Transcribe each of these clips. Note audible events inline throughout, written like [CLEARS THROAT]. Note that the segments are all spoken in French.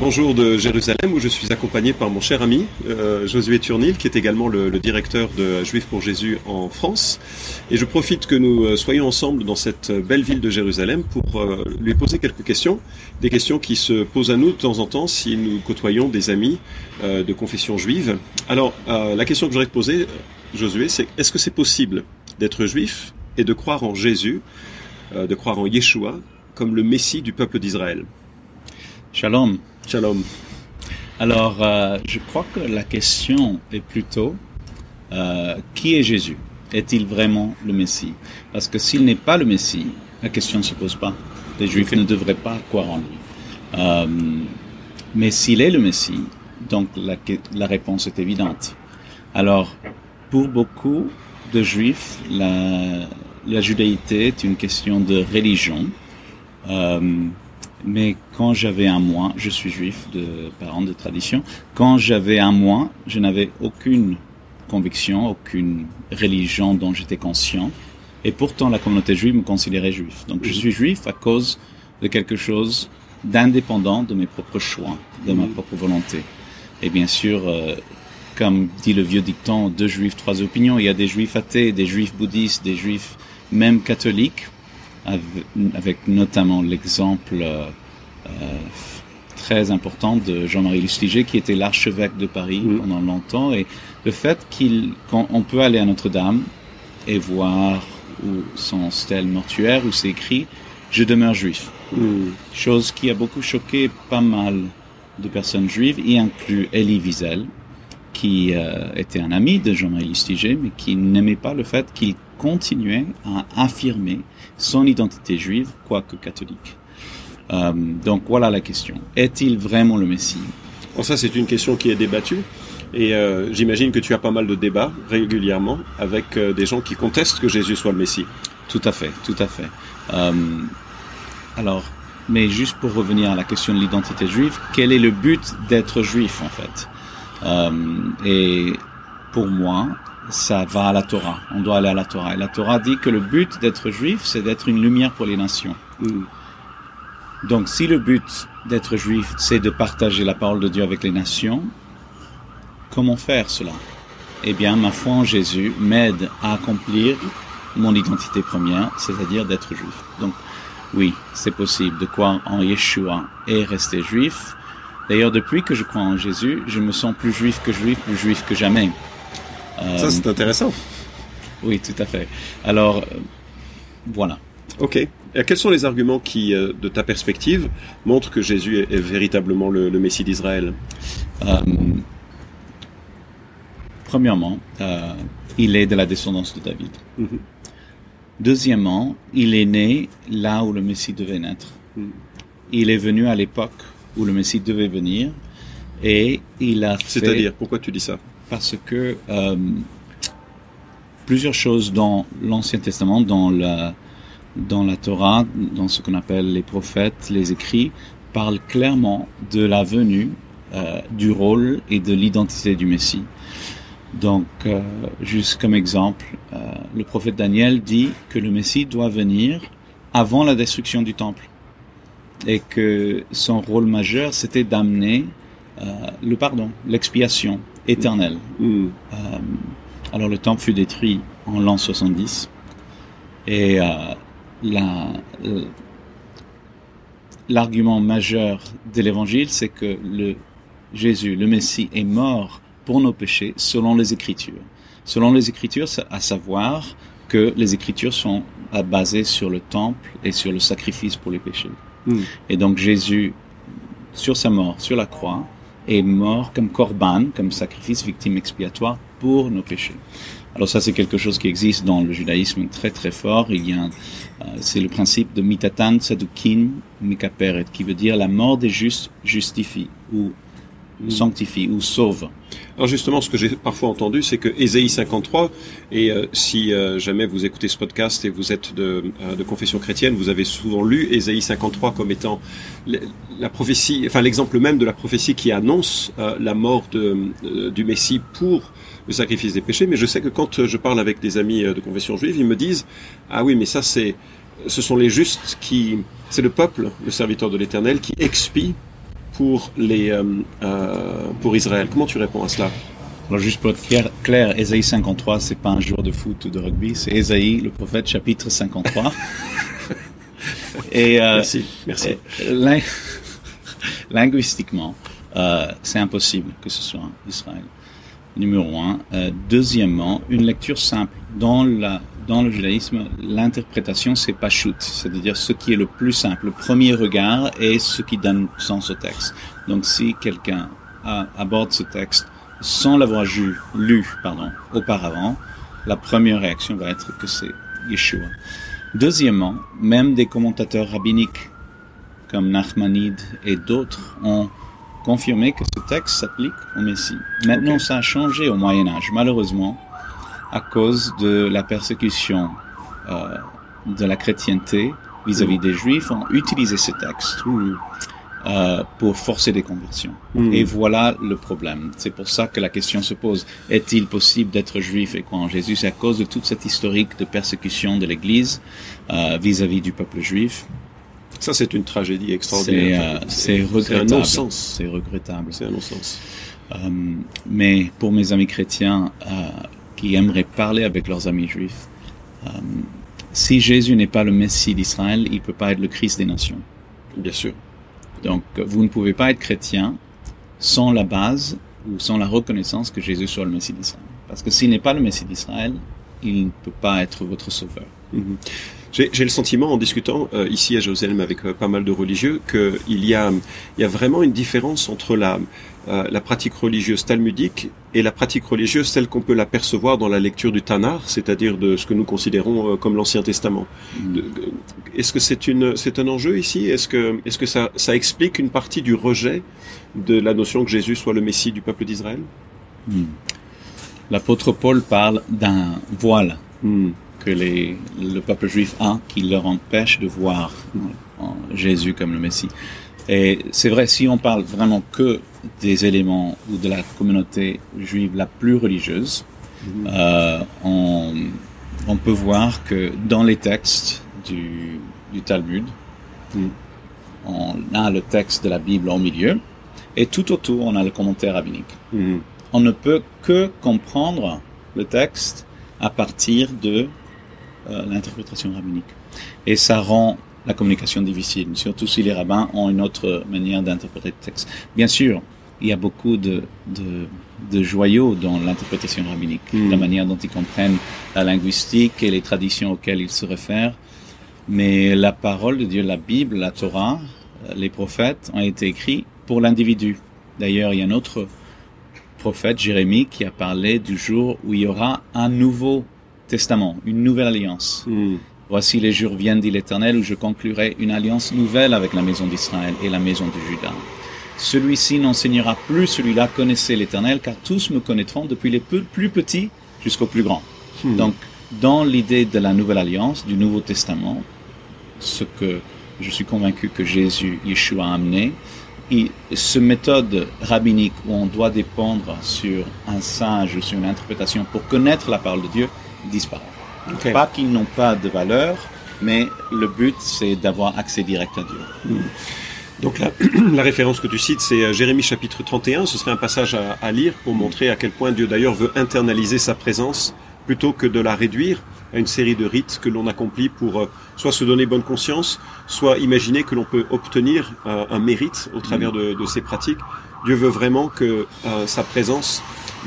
Bonjour de Jérusalem où je suis accompagné par mon cher ami euh, Josué Turnil qui est également le, le, directeur de Juifs pour Jésus en France. Et je profite que nous euh, soyons ensemble dans cette belle ville de Jérusalem pour euh, lui poser quelques questions, des questions qui se posent à nous de temps en temps si nous côtoyons des amis euh, de confession juive. Alors euh, la question que j'aurais te poser, Josué, c'est est-ce que c'est possible d'être juif et de croire en Jésus, de croire en Yeshua comme le Messie du peuple d'Israël? Shalom. Shalom. Alors, euh, je crois que la question est plutôt euh, qui est Jésus? Est-il vraiment le Messie? Parce que s'il n'est pas le Messie, la question ne se pose pas. Les Juifs ne devraient pas croire en lui. Euh, mais s'il est le Messie, donc la, la, réponse est évidente. Alors, pour beaucoup de Juifs, la, la judaïté est une question de religion. Euh, mais quand j'avais un mois, je suis juif de parents de tradition, quand j'avais un mois, je n'avais aucune conviction, aucune religion dont j'étais conscient. Et pourtant, la communauté juive me considérait juif. Donc, je suis juif à cause de quelque chose d'indépendant de mes propres choix, de ma propre volonté. Et bien sûr, euh, comme dit le vieux dicton, deux juifs, trois opinions, il y a des juifs athées, des juifs bouddhistes, des juifs même catholiques avec notamment l'exemple euh, très important de Jean-Marie Lustiger, qui était l'archevêque de Paris mmh. pendant longtemps, et le fait qu'il, qu'on peut aller à Notre-Dame et voir où son stèle mortuaire où c'est écrit "Je demeure juif", mmh. chose qui a beaucoup choqué pas mal de personnes juives, y inclut Elie Wiesel, qui euh, était un ami de Jean-Marie Lustiger, mais qui n'aimait pas le fait qu'il continuait à affirmer son identité juive, quoique catholique. Euh, donc voilà la question. Est-il vraiment le Messie? Bon, Ça, c'est une question qui est débattue. Et euh, j'imagine que tu as pas mal de débats régulièrement avec des gens qui contestent que Jésus soit le Messie. Tout à fait, tout à fait. Alors, mais juste pour revenir à la question de l'identité juive, quel est le but d'être juif en fait? Et pour moi, ça va à la Torah. On doit aller à la Torah. Et la Torah dit que le but d'être juif, c'est d'être une lumière pour les nations. Mm. Donc, si le but d'être juif, c'est de partager la parole de Dieu avec les nations, comment faire cela? Eh bien, ma foi en Jésus m'aide à accomplir mon identité première, c'est-à-dire d'être juif. Donc, oui, c'est possible de croire en Yeshua et rester juif? D'ailleurs, depuis que je crois en Jésus, je me sens plus juif que juif, plus juif que jamais. Ça, c'est intéressant. Oui, tout à fait. Alors, euh, voilà. Ok. Et quels sont les arguments qui, euh, de ta perspective, montrent que Jésus est, est véritablement le, le Messie d'Israël? Euh, Premièrement, euh, il est de la descendance de David. Mm -hmm. Deuxièmement, il est né là où le Messie devait naître. Mm -hmm. Il est venu à l'époque où le Messie devait venir. Et il a fait... C'est-à-dire, pourquoi tu dis ça? Parce que euh, plusieurs choses dans l'Ancien Testament, dans la, dans la Torah, dans ce qu'on appelle les prophètes, les écrits, parlent clairement de la venue, euh, du rôle et de l'identité du Messie. Donc, euh, juste comme exemple, euh, le prophète Daniel dit que le Messie doit venir avant la destruction du temple et que son rôle majeur, c'était d'amener euh, le pardon, l'expiation éternelle. Mm. Euh, alors le temple fut détruit en l'an 70 et euh, la, l'argument majeur de l'évangile, c'est que le Jésus, le Messie, est mort pour nos péchés selon les Écritures. Selon les Écritures, à savoir que les Écritures sont basées sur le temple et sur le sacrifice pour les péchés. Mm. Et donc Jésus, sur sa mort, sur la croix, est mort comme korban, comme sacrifice victime expiatoire pour nos péchés. Alors ça, c'est quelque chose qui existe dans le judaïsme très très fort. Il y a, euh, c'est le principe de mitatan sadukin mikaperet, qui veut dire la mort des justes justifie sanctifie ou sauve. Alors justement, ce que j'ai parfois entendu, c'est que Ésaïe 53, et euh, si euh, jamais vous écoutez ce podcast et vous êtes de, euh, confession chrétienne, vous avez souvent lu Ésaïe 53 comme étant la prophétie, enfin l'exemple même de la prophétie qui annonce la mort du Messie pour le sacrifice des péchés. Mais je sais que quand je parle avec des amis de confession juive, ils me disent ah oui, mais ça c'est, ce sont les justes qui, c'est le peuple, le serviteur de l'Éternel, qui expie pour, les, euh, euh, pour Israël. Comment tu réponds à cela? Alors juste pour être clair, clair Ésaïe 53, c'est pas un joueur de foot ou de rugby, c'est Ésaïe, le prophète, chapitre 53. [LAUGHS] et, euh, merci, merci. [LAUGHS] linguistiquement, euh, c'est impossible que ce soit Israël. Numéro un. Euh, deuxièmement, une lecture simple dans la dans le judaïsme, l'interprétation, c'est pas shoot, c'est-à-dire ce qui est le plus simple. Le premier regard est ce qui donne sens au texte. Donc, si quelqu'un aborde ce texte sans l'avoir lu, pardon, auparavant, la première réaction va être que c'est Yeshua. Deuxièmement, même des commentateurs rabbiniques comme Nachmanide et d'autres ont confirmé que ce texte s'applique au Messie. Maintenant, ça a changé au Moyen Âge, malheureusement à cause de la persécution euh, de la chrétienté vis-à-vis des juifs, ont utilisé ce texte euh, pour forcer des conversions. Mm. Et voilà le problème. C'est pour ça que la question se pose. Est-il possible d'être juif et croire en Jésus? C'est à cause de toute cette historique de persécution de l'Église euh, vis-à-vis du peuple juif. Ça, c'est une tragédie extraordinaire. C'est regrettable. C'est regrettable. C'est un non-sens. Euh, mais pour mes amis chrétiens, euh, qui aimeraient parler avec leurs amis juifs. Euh, si Jésus n'est pas le Messie d'Israël, il ne peut pas être le Christ des nations. Bien sûr. Donc, vous ne pouvez pas être chrétien sans la base ou sans la reconnaissance que Jésus soit le Messie d'Israël. Parce que s'il n'est pas le Messie d'Israël, il ne peut pas être votre sauveur. Mhm. J'ai le sentiment, en discutant euh, ici à Jérusalem avec euh, pas mal de religieux, qu'il y a, il y a vraiment une différence entre la, euh, la pratique religieuse talmudique et la pratique religieuse telle qu'on peut l'apercevoir dans la lecture du Tanar, c'est-à-dire de ce que nous considérons euh, comme l'Ancien Testament. Mm. Est-ce que c'est une c'est un enjeu ici? Est-ce que est-ce que ça ça explique une partie du rejet de la notion que Jésus soit le Messie du peuple d'Israël? Mm. L'apôtre Paul parle d'un voile mm. Que les, le peuple juif a qui leur empêche de voir Jésus comme le Messie. Et c'est vrai, si on parle vraiment que des éléments ou de la communauté juive la plus religieuse, mhm. euh, on, on, peut voir que dans les textes du, du Talmud, mhm. on a le texte de la Bible au milieu, et tout autour, on a le commentaire rabbinique. Mhm. On ne peut que comprendre le texte à partir de euh, l'interprétation rabbinique. Et ça rend la communication difficile, surtout si les rabbins ont une autre manière d'interpréter le texte. Bien sûr, il y a beaucoup de, de, joyaux dans l'interprétation rabbinique, hmm. la manière dont ils comprennent la linguistique et les traditions auxquelles ils se réfèrent. Mais la parole de Dieu, la Bible, la Torah, les prophètes ont été écrits pour l'individu. D'ailleurs, il y a un autre prophète, Jérémie, qui a parlé du jour où il y aura un nouveau testament, une nouvelle alliance. Hmm. Voici les jours viennent, dit l'Éternel, où je conclurai une alliance nouvelle avec la maison d'Israël et la maison de Juda. Celui-ci n'enseignera plus, celui-là connaissez l'Éternel, car tous me connaîtront depuis les plus petits jusqu'aux plus grands. Hmm. Donc, dans l'idée de la nouvelle alliance, du Nouveau Testament, ce que je suis convaincu que Jésus, Yeshua a amené, et ce méthode rabbinique où on doit dépendre sur un sage, sur une interprétation pour connaître la parole de Dieu, disparaît. Pas qu'ils n'ont pas de valeur, mais le but, c'est d'avoir accès direct à Dieu. Hmm. Donc la, [CLEARS THROAT] la, référence que tu cites, c'est euh, Jérémie chapitre 31. Ce serait un passage à, à lire pour montrer à quel point Dieu d'ailleurs veut internaliser sa présence plutôt que de la réduire à une série de rites que l'on accomplit pour euh, soit se donner bonne conscience, soit imaginer que l'on peut obtenir euh, un mérite au travers de, de, ces pratiques. Dieu veut vraiment que sa présence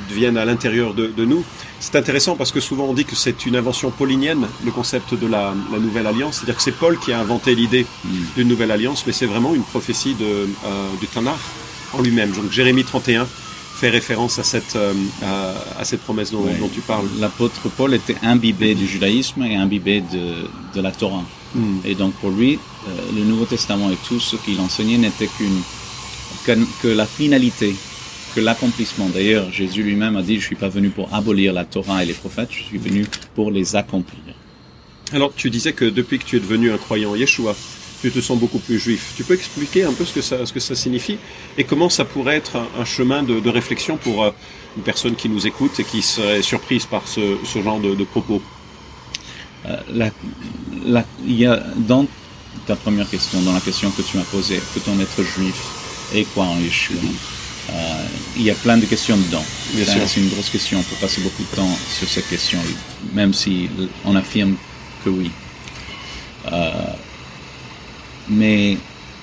vienne à l'intérieur de, de nous. C'est intéressant parce que souvent on dit que c'est une invention paulinienne, le concept de la, nouvelle alliance. C'est-à-dire que c'est Paul qui a inventé l'idée hmm. d'une nouvelle alliance, mais c'est vraiment une prophétie de, euh, du Tanakh en lui-même. Donc Jérémie 31 fait référence à cette, euh, à, cette promesse dont, tu parles. L'apôtre Paul était imbibé du judaïsme et imbibé de, de la Torah. Hmm. Et donc pour lui, euh, le Nouveau Testament et tout ce qu'il enseignait n'était qu'une que, que, la finalité que l'accomplissement. D'ailleurs, Jésus lui-même a dit, je suis pas venu pour abolir la Torah et les prophètes, je suis venu pour les accomplir. Alors, tu disais que depuis que tu es devenu un croyant Yeshua, tu te sens beaucoup plus juif. Tu peux expliquer un peu ce que ça, ce que ça signifie et comment ça pourrait être un, chemin de, réflexion pour euh, une personne qui nous écoute et qui serait surprise par ce, genre de, propos? Euh, Il y a dans ta première question, dans la question que tu m'as posée, peut-on être juif et quoi en Yeshua? Euh, il y a plein de questions dedans. C'est une grosse question. On peut passer beaucoup de temps sur cette question, même si on affirme que oui. Euh, mais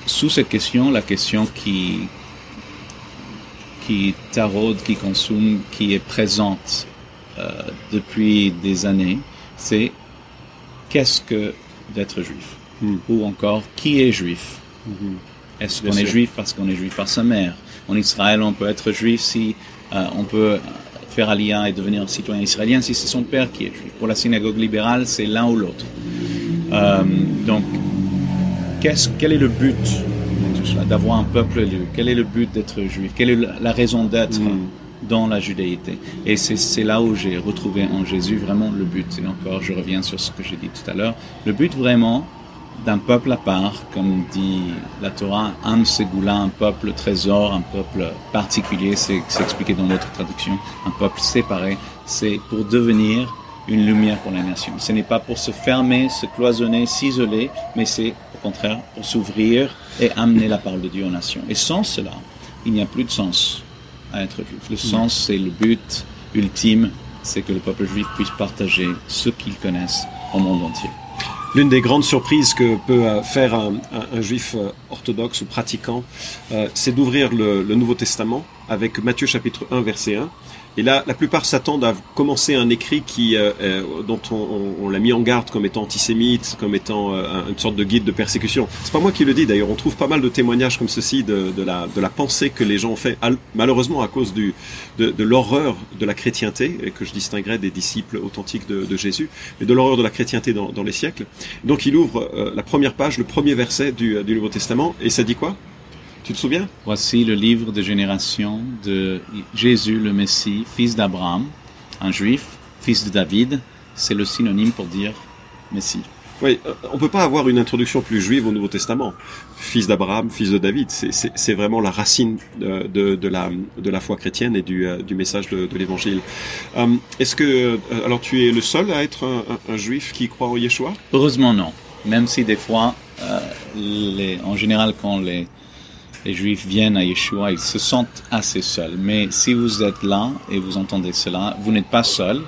sous cette question, la question qui, qui taraude, qui consomme, qui est présente euh, depuis des années, c'est qu'est-ce que d'être juif? Hmm. Ou encore, qui est juif? Hmm. Est-ce qu'on est juif parce qu'on est juif par sa mère? En Israël, on peut être juif si euh, on peut faire aliyah et devenir citoyen israélien si c'est son père qui est juif. Pour la synagogue libérale, c'est l'un ou l'autre. Euh, donc, quel est le but d'avoir un peuple élu? Quel est le but d'être juif? Quelle est la raison d'être hmm. dans la judaïté Et c'est là où j'ai retrouvé en Jésus vraiment le but. Et encore, je reviens sur ce que j'ai dit tout à l'heure. Le but vraiment d'un peuple à part, comme dit la Torah, Am Segula, un peuple trésor, un peuple particulier, c'est expliqué dans notre traduction, un peuple séparé, c'est pour devenir une lumière pour les nations. Ce n'est pas pour se fermer, se cloisonner, s'isoler, mais c'est au contraire pour s'ouvrir et amener la parole de Dieu aux nations. Et sans cela, il n'y a plus de sens à être juif. Le sens, c'est le but ultime, c'est que le peuple juif puisse partager ce qu'ils connaissent au monde entier. L'une des grandes surprises que peut euh, faire un, juif euh, orthodoxe ou pratiquant, euh, c'est d'ouvrir le, le, Nouveau Testament avec Matthieu chapitre 1 verset 1 et là, la plupart s'attendent à commencer un écrit qui, euh, euh, dont on, l'a mis en garde comme étant antisémite, comme étant euh, une sorte de guide de persécution. C'est pas moi qui le dis d'ailleurs. On trouve pas mal de témoignages comme ceci de, de, la, de la pensée que les gens ont fait, malheureusement à cause du, de, de l'horreur de la chrétienté, et que je distinguerais des disciples authentiques de, de Jésus, mais de l'horreur de la chrétienté dans, dans les siècles. Donc il ouvre la première page, le premier verset du, du Nouveau Testament, et ça dit quoi? Tu te souviens? Voici le livre de génération de Jésus le Messie, fils d'Abraham, un juif, fils de David. C'est le synonyme pour dire Messie. Oui, euh, on peut pas avoir une introduction plus juive au Nouveau Testament. Fils d'Abraham, fils de David, c'est vraiment la racine de, de, la, de la foi chrétienne et du, euh, du message de, de l'Évangile. Euh, est-ce que, alors tu es le seul à être un, juif qui croit en Yeshua? Heureusement non. Même si des fois, les, en général, quand les, les Juifs viennent à Yeshua, ils se sentent assez seuls. Mais si vous êtes là et vous entendez cela, vous n'êtes pas seul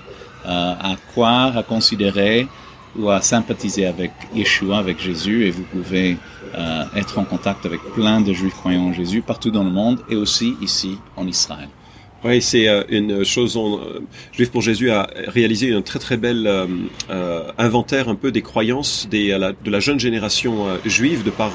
euh, à croire, à considérer ou à sympathiser avec Yeshua, avec Jésus, et vous pouvez euh, être en contact avec plein de Juifs croyants en Jésus partout dans le monde et aussi ici en Israël. Oui, c'est euh, une chose. On, euh, Juif pour Jésus a réalisé un très très bel euh, inventaire un peu des croyances des, de la jeune génération juive de par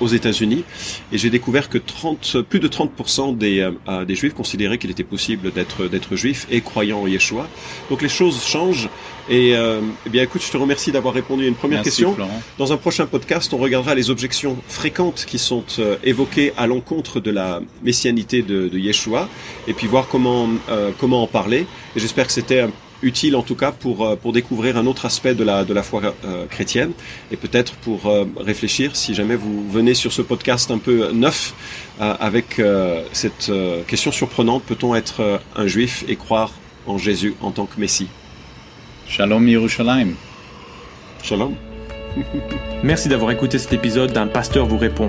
aux États-Unis, et j'ai découvert que 30, plus de 30% des, des Juifs considéraient qu'il était possible d'être d'être juif et croyant en Yeshua. Donc les choses changent. Et eh bien, écoute, je te remercie d'avoir répondu à une première question. Dans un prochain podcast, on regardera les objections fréquentes qui sont évoquées à l'encontre de la messianité de, de Yeshua, et puis voir comment euh, comment en parler. Et j'espère que c'était utile en tout cas pour euh, pour découvrir un autre aspect de la de la foi euh, chrétienne et peut-être pour réfléchir si jamais vous venez sur ce podcast un peu neuf avec cette question surprenante peut-on être un juif et croire en Jésus en tant que Messie? Shalom Yerushalayim. Shalom. Merci d'avoir écouté cet épisode d'un pasteur vous répond.